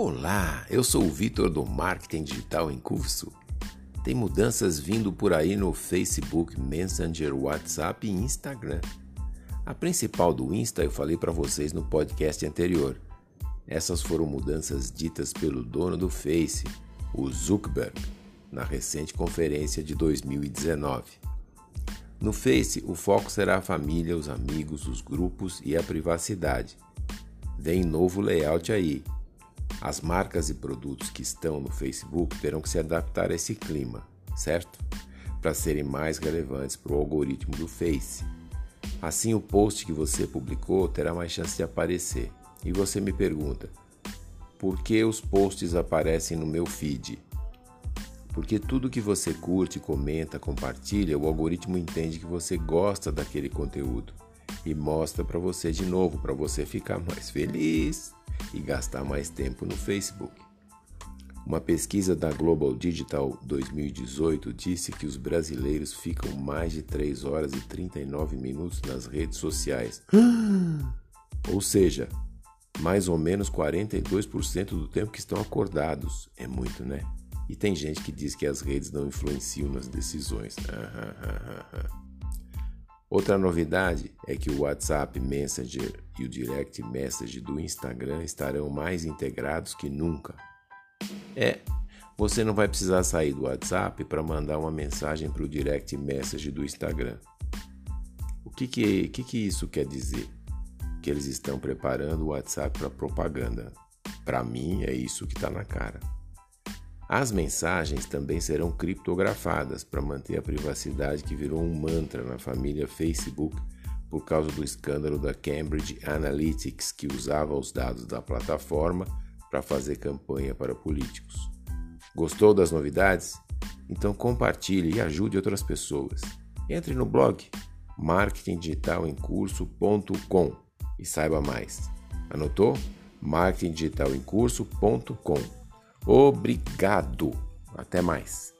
Olá, eu sou o Vitor do Marketing Digital em Curso. Tem mudanças vindo por aí no Facebook, Messenger, WhatsApp e Instagram. A principal do Insta eu falei para vocês no podcast anterior. Essas foram mudanças ditas pelo dono do Face, o Zuckerberg, na recente conferência de 2019. No Face, o foco será a família, os amigos, os grupos e a privacidade. Vem novo layout aí, as marcas e produtos que estão no Facebook terão que se adaptar a esse clima, certo? Para serem mais relevantes para o algoritmo do Face. Assim, o post que você publicou terá mais chance de aparecer. E você me pergunta: por que os posts aparecem no meu feed? Porque tudo que você curte, comenta, compartilha, o algoritmo entende que você gosta daquele conteúdo e mostra para você de novo para você ficar mais feliz e gastar mais tempo no Facebook. Uma pesquisa da Global Digital 2018 disse que os brasileiros ficam mais de 3 horas e 39 minutos nas redes sociais. ou seja, mais ou menos 42% do tempo que estão acordados. É muito, né? E tem gente que diz que as redes não influenciam nas decisões. Outra novidade é que o WhatsApp Messenger e o Direct Message do Instagram estarão mais integrados que nunca. É, você não vai precisar sair do WhatsApp para mandar uma mensagem para o Direct Message do Instagram. O que que, que que isso quer dizer? Que eles estão preparando o WhatsApp para propaganda. Para mim, é isso que está na cara. As mensagens também serão criptografadas para manter a privacidade que virou um mantra na família Facebook por causa do escândalo da Cambridge Analytics, que usava os dados da plataforma para fazer campanha para políticos. Gostou das novidades? Então compartilhe e ajude outras pessoas. Entre no blog marketingdigitalemcurso.com e saiba mais. Anotou? marketingdigitalemcurso.com Obrigado. Até mais.